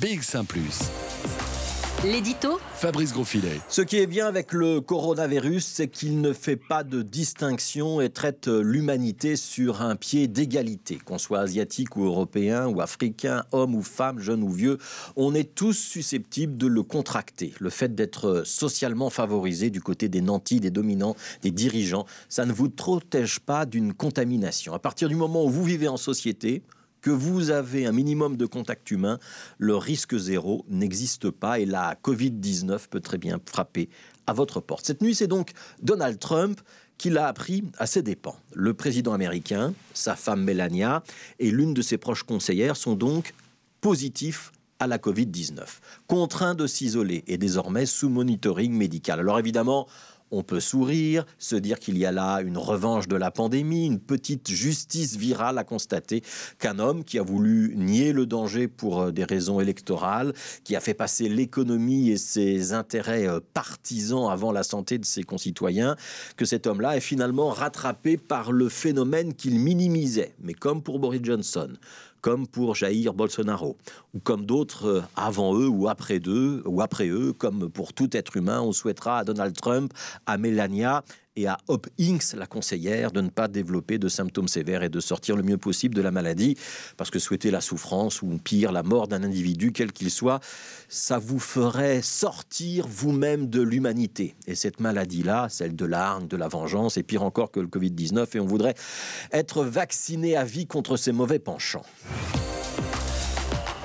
BX1 ⁇ L'édito Fabrice Grosfilet. Ce qui est bien avec le coronavirus, c'est qu'il ne fait pas de distinction et traite l'humanité sur un pied d'égalité. Qu'on soit asiatique ou européen ou africain, homme ou femme, jeune ou vieux, on est tous susceptibles de le contracter. Le fait d'être socialement favorisé du côté des nantis, des dominants, des dirigeants, ça ne vous protège pas d'une contamination. À partir du moment où vous vivez en société, que vous avez un minimum de contact humain, le risque zéro n'existe pas et la Covid-19 peut très bien frapper à votre porte. Cette nuit, c'est donc Donald Trump qui l'a appris à ses dépens. Le président américain, sa femme Melania et l'une de ses proches conseillères sont donc positifs à la Covid-19, contraints de s'isoler et désormais sous monitoring médical. Alors évidemment, on peut sourire, se dire qu'il y a là une revanche de la pandémie, une petite justice virale à constater qu'un homme qui a voulu nier le danger pour euh, des raisons électorales, qui a fait passer l'économie et ses intérêts euh, partisans avant la santé de ses concitoyens, que cet homme-là est finalement rattrapé par le phénomène qu'il minimisait. Mais comme pour Boris Johnson, comme pour Jair Bolsonaro, ou comme d'autres euh, avant eux ou après eux, ou après eux, comme pour tout être humain, on souhaitera à Donald Trump, à Melania et à Hope Inks, la conseillère, de ne pas développer de symptômes sévères et de sortir le mieux possible de la maladie, parce que souhaiter la souffrance ou pire la mort d'un individu, quel qu'il soit, ça vous ferait sortir vous-même de l'humanité. Et cette maladie-là, celle de l'arne, de la vengeance, est pire encore que le Covid-19, et on voudrait être vacciné à vie contre ces mauvais penchants.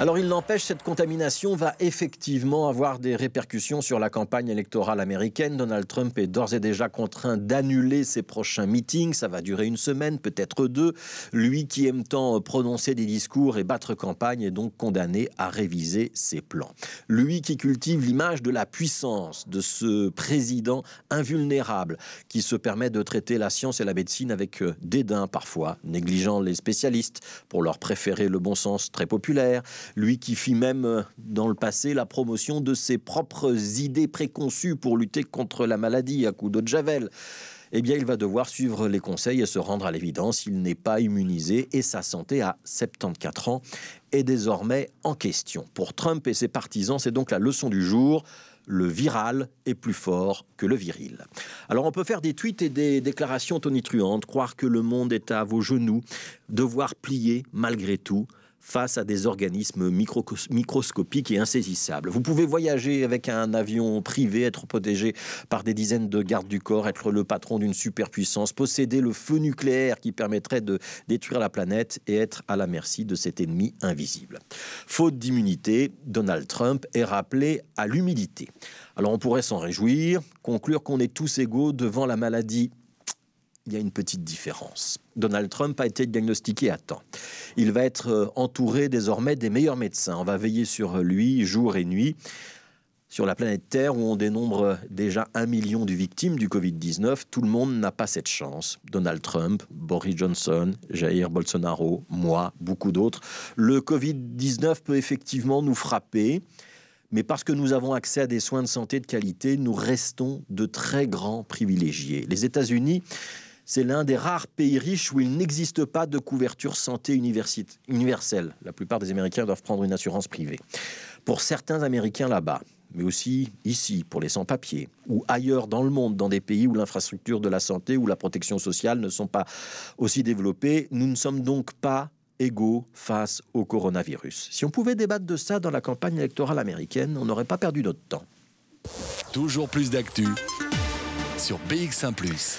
Alors il n'empêche, cette contamination va effectivement avoir des répercussions sur la campagne électorale américaine. Donald Trump est d'ores et déjà contraint d'annuler ses prochains meetings. Ça va durer une semaine, peut-être deux. Lui qui aime tant prononcer des discours et battre campagne est donc condamné à réviser ses plans. Lui qui cultive l'image de la puissance de ce président invulnérable qui se permet de traiter la science et la médecine avec euh, dédain parfois, négligeant les spécialistes pour leur préférer le bon sens très populaire lui qui fit même euh, dans le passé la promotion de ses propres idées préconçues pour lutter contre la maladie à coups d'eau de javel eh bien, il va devoir suivre les conseils et se rendre à l'évidence. Il n'est pas immunisé et sa santé à 74 ans est désormais en question. Pour Trump et ses partisans, c'est donc la leçon du jour. Le viral est plus fort que le viril. Alors on peut faire des tweets et des déclarations tonitruantes, croire que le monde est à vos genoux, devoir plier malgré tout face à des organismes microscopiques et insaisissables. Vous pouvez voyager avec un avion privé, être protégé par des dizaines de gardes du corps, être le patron d'une superpuissance, posséder le feu nucléaire qui permettrait de détruire la planète et être à la merci de cet ennemi invisible. Faute d'immunité, Donald Trump est rappelé à l'humilité. Alors on pourrait s'en réjouir, conclure qu'on est tous égaux devant la maladie il y a une petite différence. Donald Trump a été diagnostiqué à temps. Il va être euh, entouré désormais des meilleurs médecins. On va veiller sur lui jour et nuit. Sur la planète Terre, où on dénombre déjà un million de victimes du Covid-19, tout le monde n'a pas cette chance. Donald Trump, Boris Johnson, Jair Bolsonaro, moi, beaucoup d'autres. Le Covid-19 peut effectivement nous frapper, mais parce que nous avons accès à des soins de santé de qualité, nous restons de très grands privilégiés. Les États-Unis c'est l'un des rares pays riches où il n'existe pas de couverture santé universelle. La plupart des Américains doivent prendre une assurance privée. Pour certains Américains là-bas, mais aussi ici pour les sans-papiers, ou ailleurs dans le monde, dans des pays où l'infrastructure de la santé ou la protection sociale ne sont pas aussi développées, nous ne sommes donc pas égaux face au coronavirus. Si on pouvait débattre de ça dans la campagne électorale américaine, on n'aurait pas perdu notre temps. Toujours plus d'actu sur BX1 ⁇